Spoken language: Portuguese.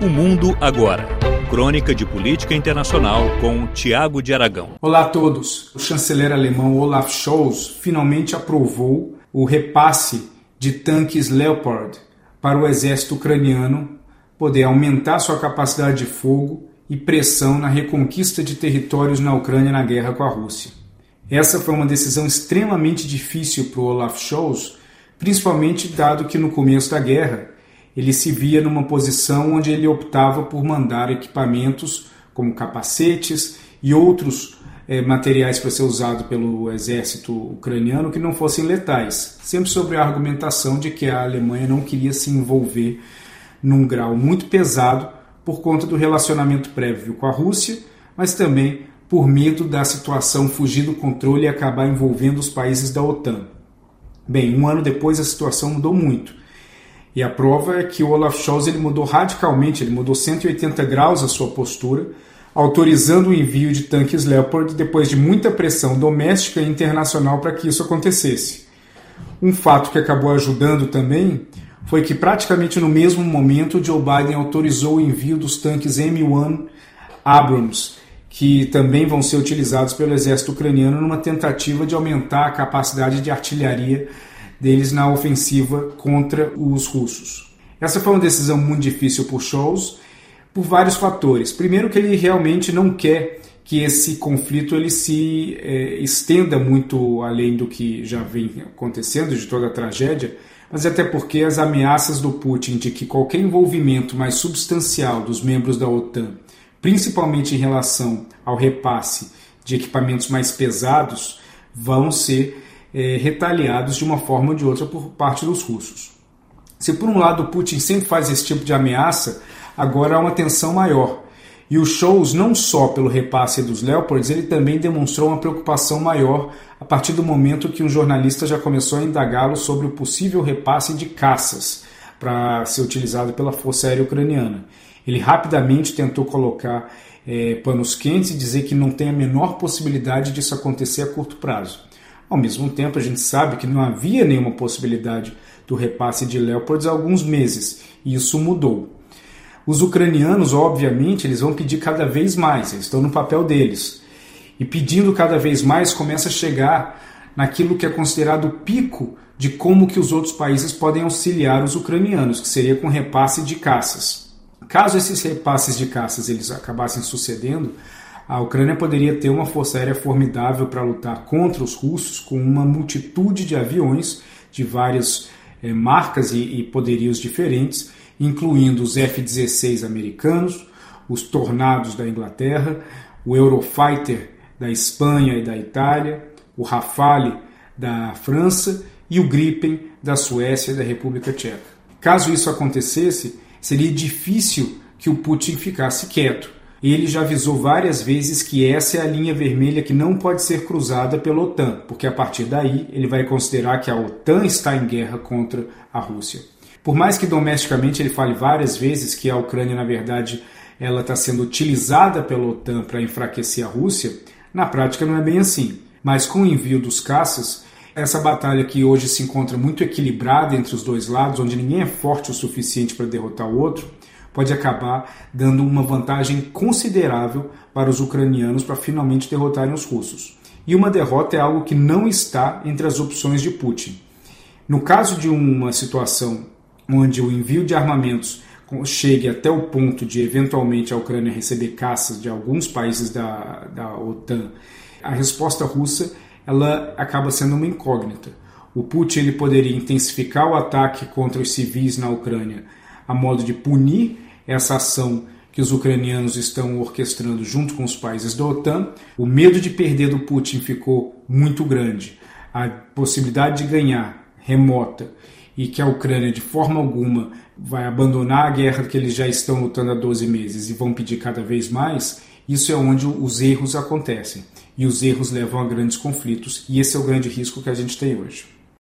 O Mundo Agora. Crônica de Política Internacional com Tiago de Aragão. Olá a todos. O chanceler alemão Olaf Scholz finalmente aprovou o repasse de tanques Leopard para o exército ucraniano poder aumentar sua capacidade de fogo e pressão na reconquista de territórios na Ucrânia na guerra com a Rússia. Essa foi uma decisão extremamente difícil para o Olaf Scholz, principalmente dado que no começo da guerra ele se via numa posição onde ele optava por mandar equipamentos como capacetes e outros é, materiais para ser usado pelo exército ucraniano que não fossem letais, sempre sobre a argumentação de que a Alemanha não queria se envolver num grau muito pesado por conta do relacionamento prévio com a Rússia, mas também por medo da situação fugir do controle e acabar envolvendo os países da OTAN. Bem, um ano depois a situação mudou muito. E a prova é que o Olaf Scholz ele mudou radicalmente, ele mudou 180 graus a sua postura, autorizando o envio de tanques Leopard depois de muita pressão doméstica e internacional para que isso acontecesse. Um fato que acabou ajudando também foi que praticamente no mesmo momento Joe Biden autorizou o envio dos tanques M1 Abrams, que também vão ser utilizados pelo exército ucraniano numa tentativa de aumentar a capacidade de artilharia deles na ofensiva contra os russos. Essa foi uma decisão muito difícil por Scholz por vários fatores. Primeiro que ele realmente não quer que esse conflito ele se é, estenda muito além do que já vem acontecendo, de toda a tragédia, mas até porque as ameaças do Putin de que qualquer envolvimento mais substancial dos membros da OTAN, principalmente em relação ao repasse de equipamentos mais pesados, vão ser é, retaliados de uma forma ou de outra por parte dos russos. Se por um lado Putin sempre faz esse tipo de ameaça, agora há uma tensão maior. E os shows, não só pelo repasse dos Leopards, ele também demonstrou uma preocupação maior a partir do momento que um jornalista já começou a indagá-lo sobre o possível repasse de caças para ser utilizado pela Força Aérea Ucraniana. Ele rapidamente tentou colocar é, panos quentes e dizer que não tem a menor possibilidade disso acontecer a curto prazo. Ao mesmo tempo, a gente sabe que não havia nenhuma possibilidade do repasse de Leopards há alguns meses, e isso mudou. Os ucranianos, obviamente, eles vão pedir cada vez mais, eles estão no papel deles. E pedindo cada vez mais, começa a chegar naquilo que é considerado o pico de como que os outros países podem auxiliar os ucranianos, que seria com repasse de caças. Caso esses repasses de caças eles acabassem sucedendo, a Ucrânia poderia ter uma força aérea formidável para lutar contra os russos, com uma multitude de aviões de várias eh, marcas e, e poderios diferentes, incluindo os F-16 americanos, os Tornados da Inglaterra, o Eurofighter da Espanha e da Itália, o Rafale da França e o Gripen da Suécia e da República Tcheca. Caso isso acontecesse, seria difícil que o Putin ficasse quieto ele já avisou várias vezes que essa é a linha vermelha que não pode ser cruzada pela OTAN, porque a partir daí ele vai considerar que a OTAN está em guerra contra a Rússia. Por mais que domesticamente ele fale várias vezes que a Ucrânia, na verdade, ela está sendo utilizada pela OTAN para enfraquecer a Rússia, na prática não é bem assim. Mas com o envio dos caças, essa batalha que hoje se encontra muito equilibrada entre os dois lados, onde ninguém é forte o suficiente para derrotar o outro, pode acabar dando uma vantagem considerável para os ucranianos para finalmente derrotarem os russos. E uma derrota é algo que não está entre as opções de Putin. No caso de uma situação onde o envio de armamentos chegue até o ponto de eventualmente a Ucrânia receber caças de alguns países da, da OTAN, a resposta russa ela acaba sendo uma incógnita. O Putin ele poderia intensificar o ataque contra os civis na Ucrânia a modo de punir essa ação que os ucranianos estão orquestrando junto com os países da OTAN. O medo de perder do Putin ficou muito grande. A possibilidade de ganhar remota e que a Ucrânia de forma alguma vai abandonar a guerra que eles já estão lutando há 12 meses e vão pedir cada vez mais, isso é onde os erros acontecem. E os erros levam a grandes conflitos, e esse é o grande risco que a gente tem hoje.